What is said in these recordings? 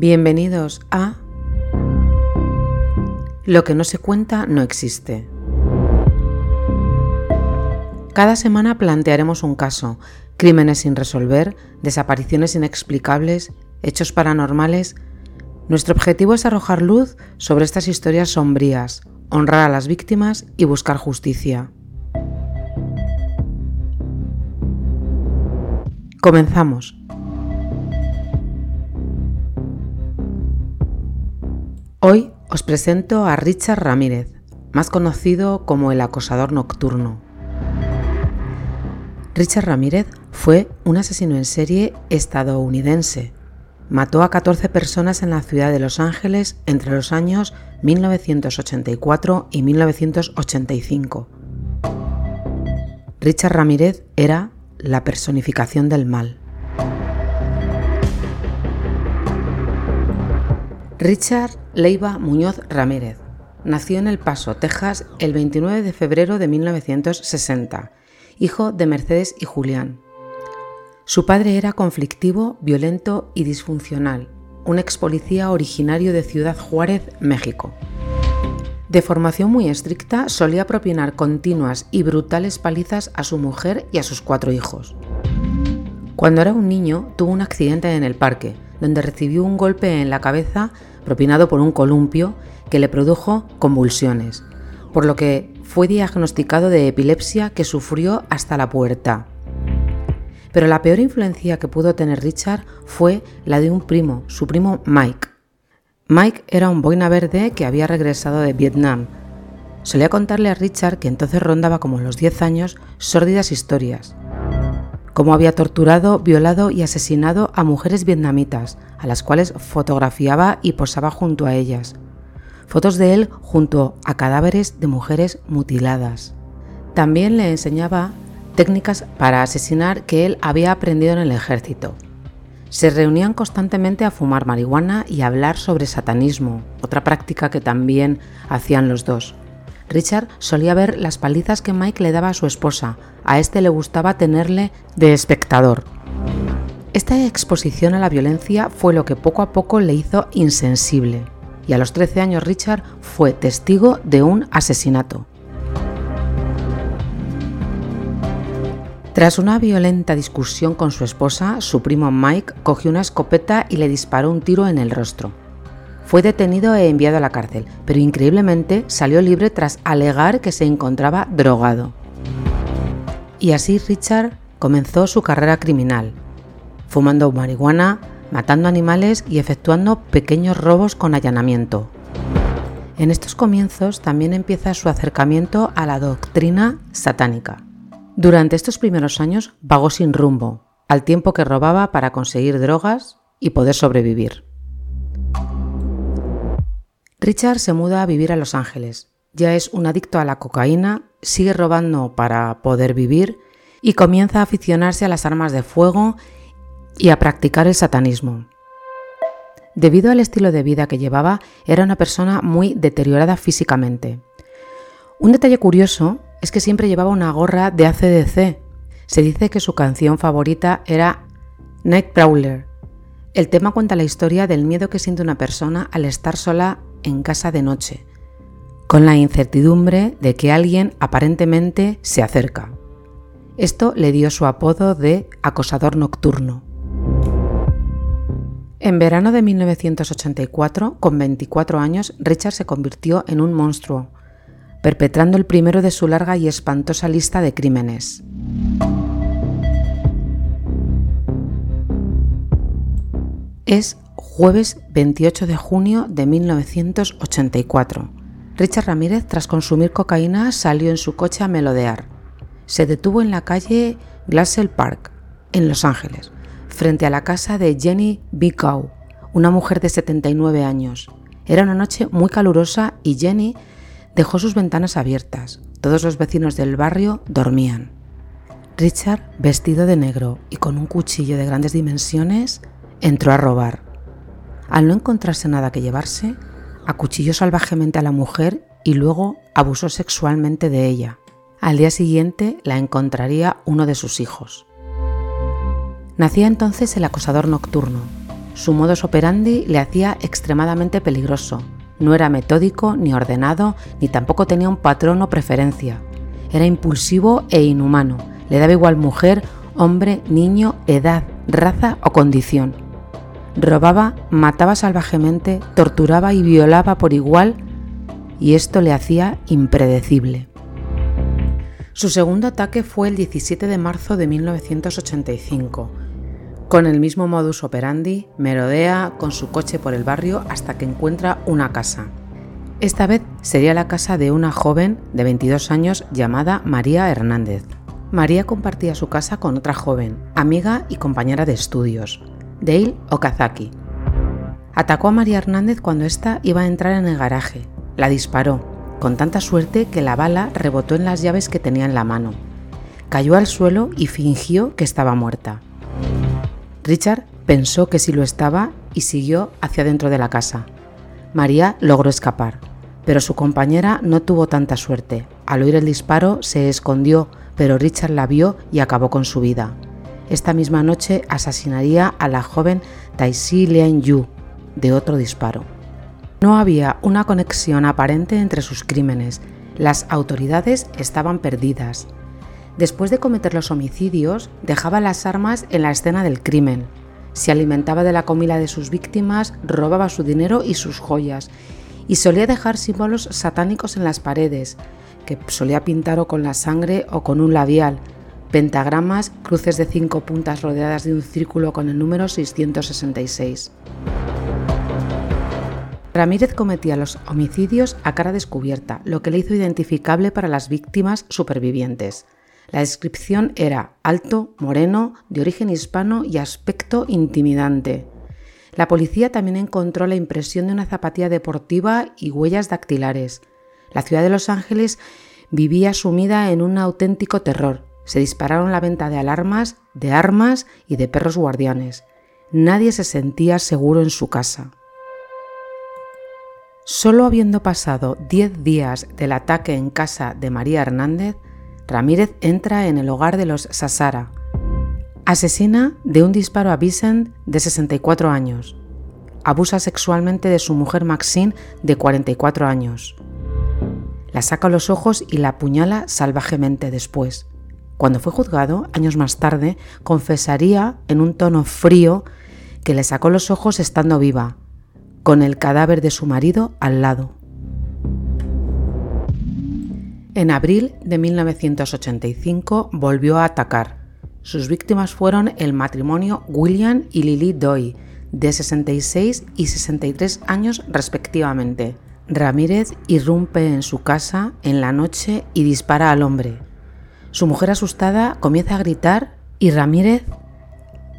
Bienvenidos a Lo que no se cuenta no existe. Cada semana plantearemos un caso, crímenes sin resolver, desapariciones inexplicables, hechos paranormales. Nuestro objetivo es arrojar luz sobre estas historias sombrías, honrar a las víctimas y buscar justicia. Comenzamos. Hoy os presento a Richard Ramírez, más conocido como el acosador nocturno. Richard Ramírez fue un asesino en serie estadounidense. Mató a 14 personas en la ciudad de Los Ángeles entre los años 1984 y 1985. Richard Ramírez era la personificación del mal. Richard Leiva Muñoz Ramírez nació en El Paso, Texas, el 29 de febrero de 1960, hijo de Mercedes y Julián. Su padre era conflictivo, violento y disfuncional, un ex policía originario de Ciudad Juárez, México. De formación muy estricta, solía propinar continuas y brutales palizas a su mujer y a sus cuatro hijos. Cuando era un niño, tuvo un accidente en el parque, donde recibió un golpe en la cabeza propinado por un columpio que le produjo convulsiones, por lo que fue diagnosticado de epilepsia que sufrió hasta la puerta. Pero la peor influencia que pudo tener Richard fue la de un primo, su primo Mike. Mike era un boina verde que había regresado de Vietnam. Solía contarle a Richard, que entonces rondaba como los 10 años, sórdidas historias cómo había torturado, violado y asesinado a mujeres vietnamitas, a las cuales fotografiaba y posaba junto a ellas. Fotos de él junto a cadáveres de mujeres mutiladas. También le enseñaba técnicas para asesinar que él había aprendido en el ejército. Se reunían constantemente a fumar marihuana y hablar sobre satanismo, otra práctica que también hacían los dos. Richard solía ver las palizas que Mike le daba a su esposa. A este le gustaba tenerle de espectador. Esta exposición a la violencia fue lo que poco a poco le hizo insensible. Y a los 13 años Richard fue testigo de un asesinato. Tras una violenta discusión con su esposa, su primo Mike cogió una escopeta y le disparó un tiro en el rostro. Fue detenido e enviado a la cárcel, pero increíblemente salió libre tras alegar que se encontraba drogado. Y así Richard comenzó su carrera criminal, fumando marihuana, matando animales y efectuando pequeños robos con allanamiento. En estos comienzos también empieza su acercamiento a la doctrina satánica. Durante estos primeros años vagó sin rumbo, al tiempo que robaba para conseguir drogas y poder sobrevivir. Richard se muda a vivir a Los Ángeles. Ya es un adicto a la cocaína, sigue robando para poder vivir y comienza a aficionarse a las armas de fuego y a practicar el satanismo. Debido al estilo de vida que llevaba, era una persona muy deteriorada físicamente. Un detalle curioso es que siempre llevaba una gorra de ACDC. Se dice que su canción favorita era Night Prowler. El tema cuenta la historia del miedo que siente una persona al estar sola en casa de noche, con la incertidumbre de que alguien aparentemente se acerca. Esto le dio su apodo de acosador nocturno. En verano de 1984, con 24 años, Richard se convirtió en un monstruo, perpetrando el primero de su larga y espantosa lista de crímenes. Es jueves 28 de junio de 1984. Richard Ramírez, tras consumir cocaína, salió en su coche a melodear. Se detuvo en la calle Glassell Park, en Los Ángeles, frente a la casa de Jenny Bicow, una mujer de 79 años. Era una noche muy calurosa y Jenny dejó sus ventanas abiertas. Todos los vecinos del barrio dormían. Richard, vestido de negro y con un cuchillo de grandes dimensiones, entró a robar. Al no encontrarse nada que llevarse, acuchilló salvajemente a la mujer y luego abusó sexualmente de ella. Al día siguiente la encontraría uno de sus hijos. Nacía entonces el acosador nocturno. Su modus operandi le hacía extremadamente peligroso. No era metódico ni ordenado, ni tampoco tenía un patrón o preferencia. Era impulsivo e inhumano. Le daba igual mujer, hombre, niño, edad, raza o condición. Robaba, mataba salvajemente, torturaba y violaba por igual y esto le hacía impredecible. Su segundo ataque fue el 17 de marzo de 1985. Con el mismo modus operandi, merodea con su coche por el barrio hasta que encuentra una casa. Esta vez sería la casa de una joven de 22 años llamada María Hernández. María compartía su casa con otra joven, amiga y compañera de estudios, Dale Okazaki. Atacó a María Hernández cuando ésta iba a entrar en el garaje. La disparó con tanta suerte que la bala rebotó en las llaves que tenía en la mano. Cayó al suelo y fingió que estaba muerta. Richard pensó que sí lo estaba y siguió hacia dentro de la casa. María logró escapar, pero su compañera no tuvo tanta suerte. Al oír el disparo se escondió, pero Richard la vio y acabó con su vida. Esta misma noche asesinaría a la joven Taisi Lian Yu de otro disparo. No había una conexión aparente entre sus crímenes. Las autoridades estaban perdidas. Después de cometer los homicidios, dejaba las armas en la escena del crimen. Se alimentaba de la comida de sus víctimas, robaba su dinero y sus joyas, y solía dejar símbolos satánicos en las paredes, que solía pintar o con la sangre o con un labial, pentagramas, cruces de cinco puntas rodeadas de un círculo con el número 666. Ramírez cometía los homicidios a cara descubierta, lo que le hizo identificable para las víctimas supervivientes. La descripción era alto, moreno, de origen hispano y aspecto intimidante. La policía también encontró la impresión de una zapatilla deportiva y huellas dactilares. La ciudad de Los Ángeles vivía sumida en un auténtico terror. Se dispararon la venta de alarmas, de armas y de perros guardianes. Nadie se sentía seguro en su casa. Solo habiendo pasado 10 días del ataque en casa de María Hernández, Ramírez entra en el hogar de los Sassara. Asesina de un disparo a Vicent de 64 años. Abusa sexualmente de su mujer Maxine de 44 años. La saca los ojos y la apuñala salvajemente después. Cuando fue juzgado, años más tarde, confesaría en un tono frío que le sacó los ojos estando viva, con el cadáver de su marido al lado. En abril de 1985 volvió a atacar. Sus víctimas fueron el matrimonio William y Lily Doy, de 66 y 63 años respectivamente. Ramírez irrumpe en su casa en la noche y dispara al hombre. Su mujer asustada comienza a gritar y Ramírez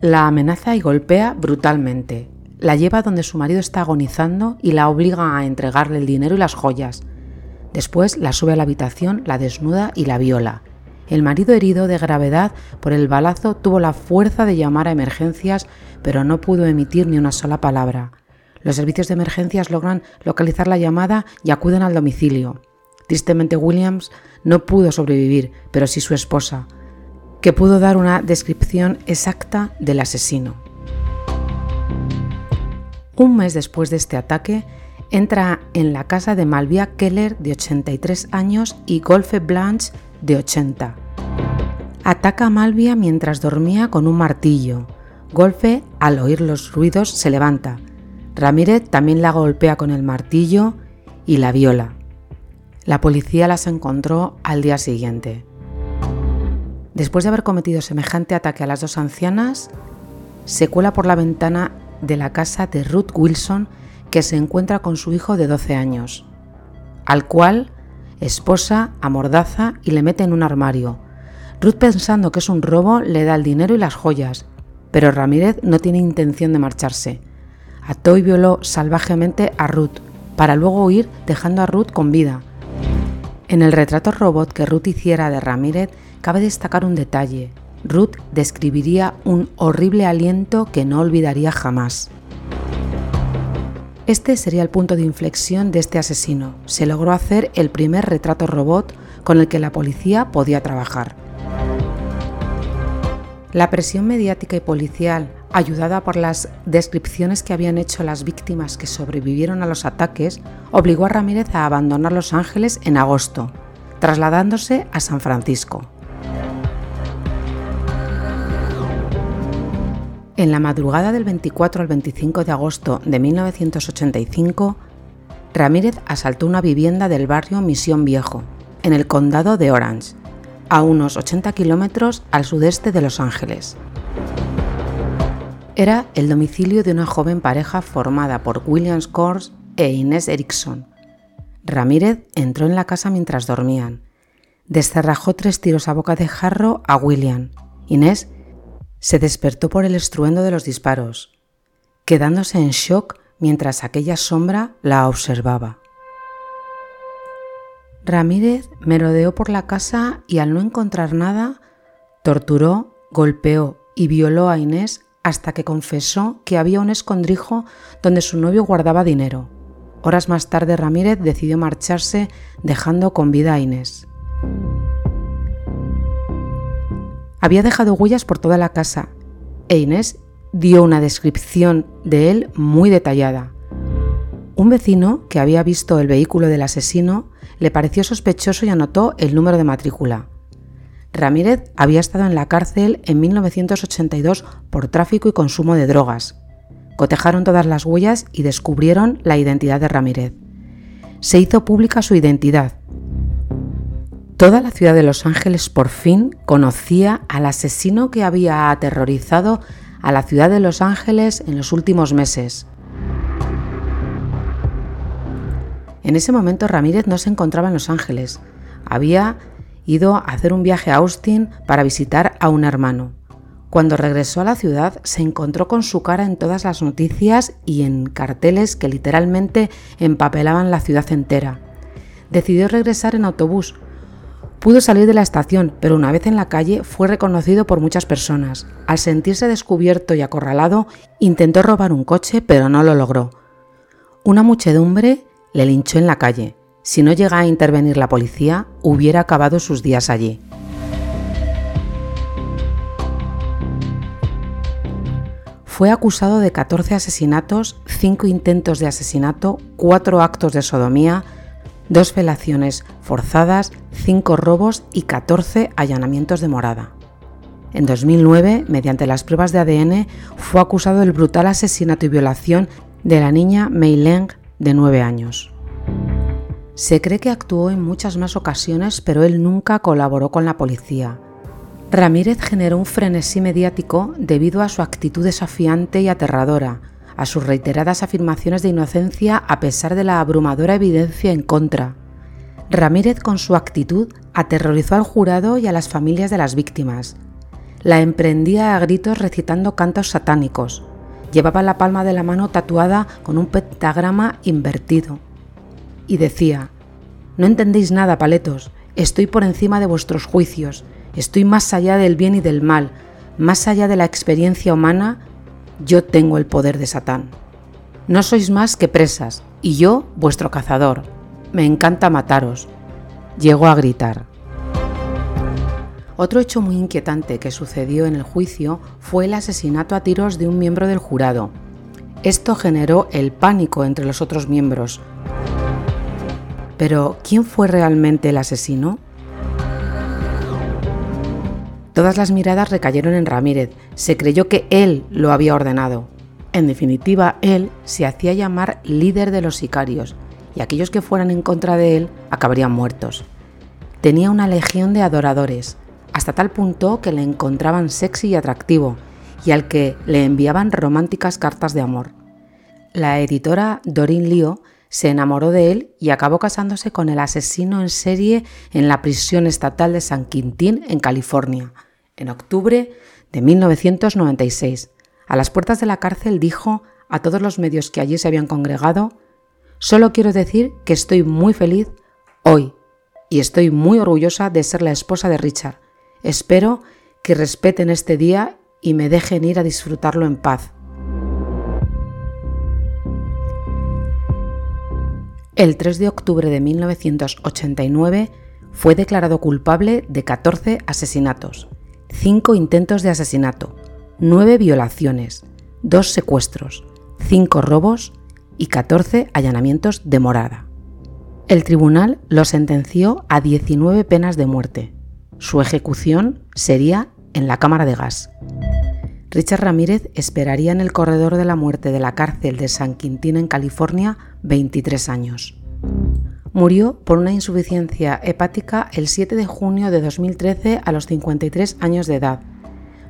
la amenaza y golpea brutalmente la lleva donde su marido está agonizando y la obliga a entregarle el dinero y las joyas. Después la sube a la habitación, la desnuda y la viola. El marido herido de gravedad por el balazo tuvo la fuerza de llamar a emergencias, pero no pudo emitir ni una sola palabra. Los servicios de emergencias logran localizar la llamada y acuden al domicilio. Tristemente Williams no pudo sobrevivir, pero sí su esposa, que pudo dar una descripción exacta del asesino. Un mes después de este ataque, entra en la casa de Malvia Keller, de 83 años, y Golfe Blanche, de 80. Ataca a Malvia mientras dormía con un martillo. Golfe, al oír los ruidos, se levanta. Ramírez también la golpea con el martillo y la viola. La policía las encontró al día siguiente. Después de haber cometido semejante ataque a las dos ancianas, se cuela por la ventana de la casa de Ruth Wilson que se encuentra con su hijo de 12 años, al cual esposa, amordaza y le mete en un armario. Ruth pensando que es un robo le da el dinero y las joyas, pero Ramírez no tiene intención de marcharse. Ató y violó salvajemente a Ruth, para luego huir dejando a Ruth con vida. En el retrato robot que Ruth hiciera de Ramírez cabe destacar un detalle. Ruth describiría un horrible aliento que no olvidaría jamás. Este sería el punto de inflexión de este asesino. Se logró hacer el primer retrato robot con el que la policía podía trabajar. La presión mediática y policial ayudada por las descripciones que habían hecho las víctimas que sobrevivieron a los ataques, obligó a Ramírez a abandonar Los Ángeles en agosto, trasladándose a San Francisco. En la madrugada del 24 al 25 de agosto de 1985, Ramírez asaltó una vivienda del barrio Misión Viejo, en el condado de Orange, a unos 80 kilómetros al sudeste de Los Ángeles. Era el domicilio de una joven pareja formada por William Scores e Inés Erickson. Ramírez entró en la casa mientras dormían. Descerrajó tres tiros a boca de jarro a William. Inés se despertó por el estruendo de los disparos, quedándose en shock mientras aquella sombra la observaba. Ramírez merodeó por la casa y al no encontrar nada, torturó, golpeó y violó a Inés hasta que confesó que había un escondrijo donde su novio guardaba dinero. Horas más tarde Ramírez decidió marcharse dejando con vida a Inés. Había dejado huellas por toda la casa e Inés dio una descripción de él muy detallada. Un vecino que había visto el vehículo del asesino le pareció sospechoso y anotó el número de matrícula. Ramírez había estado en la cárcel en 1982 por tráfico y consumo de drogas. Cotejaron todas las huellas y descubrieron la identidad de Ramírez. Se hizo pública su identidad. Toda la ciudad de Los Ángeles por fin conocía al asesino que había aterrorizado a la ciudad de Los Ángeles en los últimos meses. En ese momento Ramírez no se encontraba en Los Ángeles. Había ido a hacer un viaje a Austin para visitar a un hermano. Cuando regresó a la ciudad se encontró con su cara en todas las noticias y en carteles que literalmente empapelaban la ciudad entera. Decidió regresar en autobús, Pudo salir de la estación, pero una vez en la calle fue reconocido por muchas personas. Al sentirse descubierto y acorralado, intentó robar un coche, pero no lo logró. Una muchedumbre le linchó en la calle. Si no llega a intervenir la policía, hubiera acabado sus días allí. Fue acusado de 14 asesinatos, 5 intentos de asesinato, 4 actos de sodomía, dos felaciones forzadas, cinco robos y 14 allanamientos de morada. En 2009, mediante las pruebas de ADN, fue acusado del brutal asesinato y violación de la niña Mei Leng, de 9 años. Se cree que actuó en muchas más ocasiones, pero él nunca colaboró con la policía. Ramírez generó un frenesí mediático debido a su actitud desafiante y aterradora, a sus reiteradas afirmaciones de inocencia a pesar de la abrumadora evidencia en contra. Ramírez con su actitud aterrorizó al jurado y a las familias de las víctimas. La emprendía a gritos recitando cantos satánicos. Llevaba la palma de la mano tatuada con un pentagrama invertido. Y decía, No entendéis nada, paletos, estoy por encima de vuestros juicios, estoy más allá del bien y del mal, más allá de la experiencia humana yo tengo el poder de Satán. No sois más que presas, y yo vuestro cazador. Me encanta mataros. Llegó a gritar. Otro hecho muy inquietante que sucedió en el juicio fue el asesinato a tiros de un miembro del jurado. Esto generó el pánico entre los otros miembros. Pero, ¿quién fue realmente el asesino? Todas las miradas recayeron en Ramírez. Se creyó que él lo había ordenado. En definitiva, él se hacía llamar líder de los sicarios, y aquellos que fueran en contra de él acabarían muertos. Tenía una legión de adoradores, hasta tal punto que le encontraban sexy y atractivo, y al que le enviaban románticas cartas de amor. La editora Doreen Leo se enamoró de él y acabó casándose con el asesino en serie en la prisión estatal de San Quintín, en California, en octubre de 1996. A las puertas de la cárcel dijo a todos los medios que allí se habían congregado, solo quiero decir que estoy muy feliz hoy y estoy muy orgullosa de ser la esposa de Richard. Espero que respeten este día y me dejen ir a disfrutarlo en paz. El 3 de octubre de 1989 fue declarado culpable de 14 asesinatos cinco intentos de asesinato, nueve violaciones, dos secuestros, cinco robos y 14 allanamientos de morada. El tribunal lo sentenció a 19 penas de muerte. Su ejecución sería en la cámara de gas. Richard Ramírez esperaría en el corredor de la muerte de la cárcel de San Quintín en California 23 años. Murió por una insuficiencia hepática el 7 de junio de 2013 a los 53 años de edad.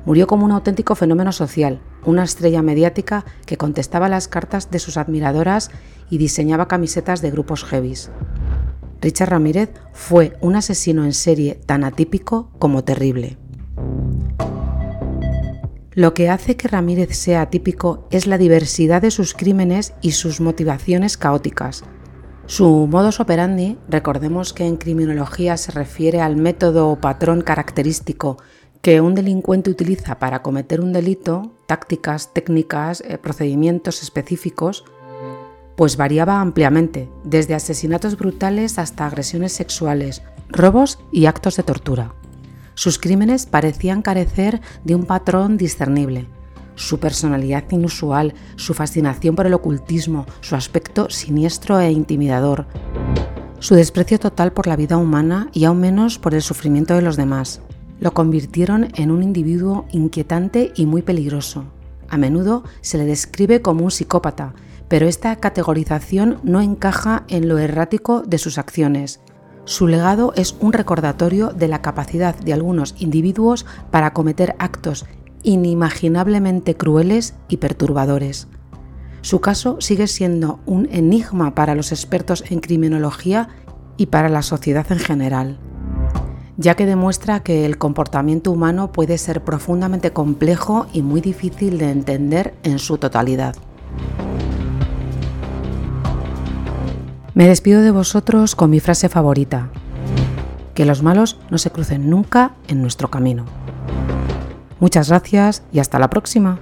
Murió como un auténtico fenómeno social, una estrella mediática que contestaba las cartas de sus admiradoras y diseñaba camisetas de grupos heavies. Richard Ramírez fue un asesino en serie tan atípico como terrible. Lo que hace que Ramírez sea atípico es la diversidad de sus crímenes y sus motivaciones caóticas. Su modus operandi, recordemos que en criminología se refiere al método o patrón característico que un delincuente utiliza para cometer un delito, tácticas, técnicas, eh, procedimientos específicos, pues variaba ampliamente, desde asesinatos brutales hasta agresiones sexuales, robos y actos de tortura. Sus crímenes parecían carecer de un patrón discernible. Su personalidad inusual, su fascinación por el ocultismo, su aspecto siniestro e intimidador, su desprecio total por la vida humana y aún menos por el sufrimiento de los demás lo convirtieron en un individuo inquietante y muy peligroso. A menudo se le describe como un psicópata, pero esta categorización no encaja en lo errático de sus acciones. Su legado es un recordatorio de la capacidad de algunos individuos para cometer actos inimaginablemente crueles y perturbadores. Su caso sigue siendo un enigma para los expertos en criminología y para la sociedad en general ya que demuestra que el comportamiento humano puede ser profundamente complejo y muy difícil de entender en su totalidad. Me despido de vosotros con mi frase favorita, que los malos no se crucen nunca en nuestro camino. Muchas gracias y hasta la próxima.